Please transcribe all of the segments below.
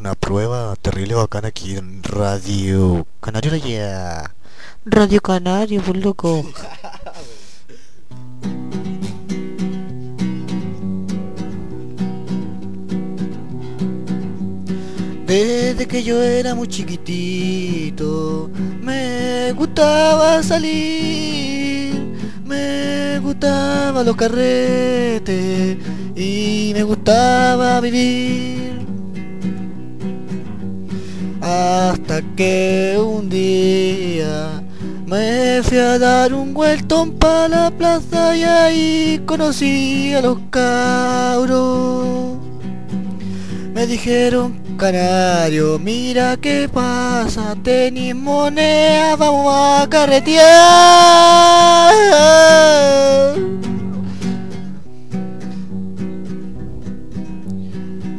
una prueba terrible bacana aquí en Radio Canario ya. Radio Canario, por loco. Desde que yo era muy chiquitito me gustaba salir, me gustaba los carretes y me gustaba vivir. Hasta que un día me fui a dar un vueltón para la plaza y ahí conocí a los cabros. Me dijeron, canario, mira qué pasa, tenis moneda, vamos a carretear.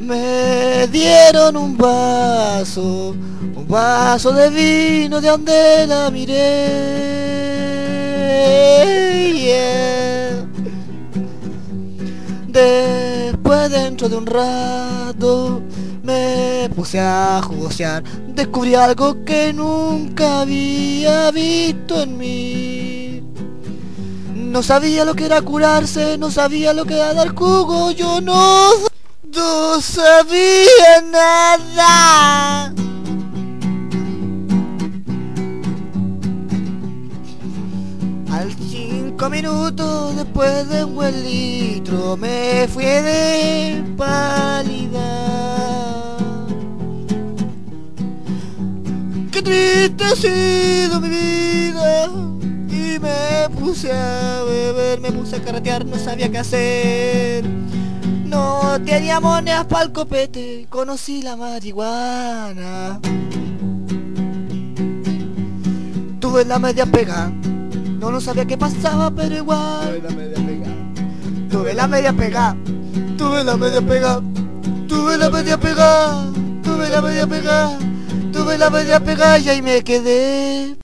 Me dieron un vaso, un vaso de vino de donde la miré. Después dentro de un rato me puse a jugosear, descubrí algo que nunca había visto en mí. No sabía lo que era curarse, no sabía lo que era dar jugo, yo no, no sabía nada. Al cinco minutos después de un buen litro me fui de pálida. Qué triste ha sido mi vida y me puse a beber, me puse a carretear, no sabía qué hacer. No tenía monedas para el copete, conocí la marihuana. Tuve la media pega, no lo sabía qué pasaba, pero igual. Tuve la media pega, tuve la media pega, tuve la media pega, tuve la media pega, tuve la media pega y ahí me quedé.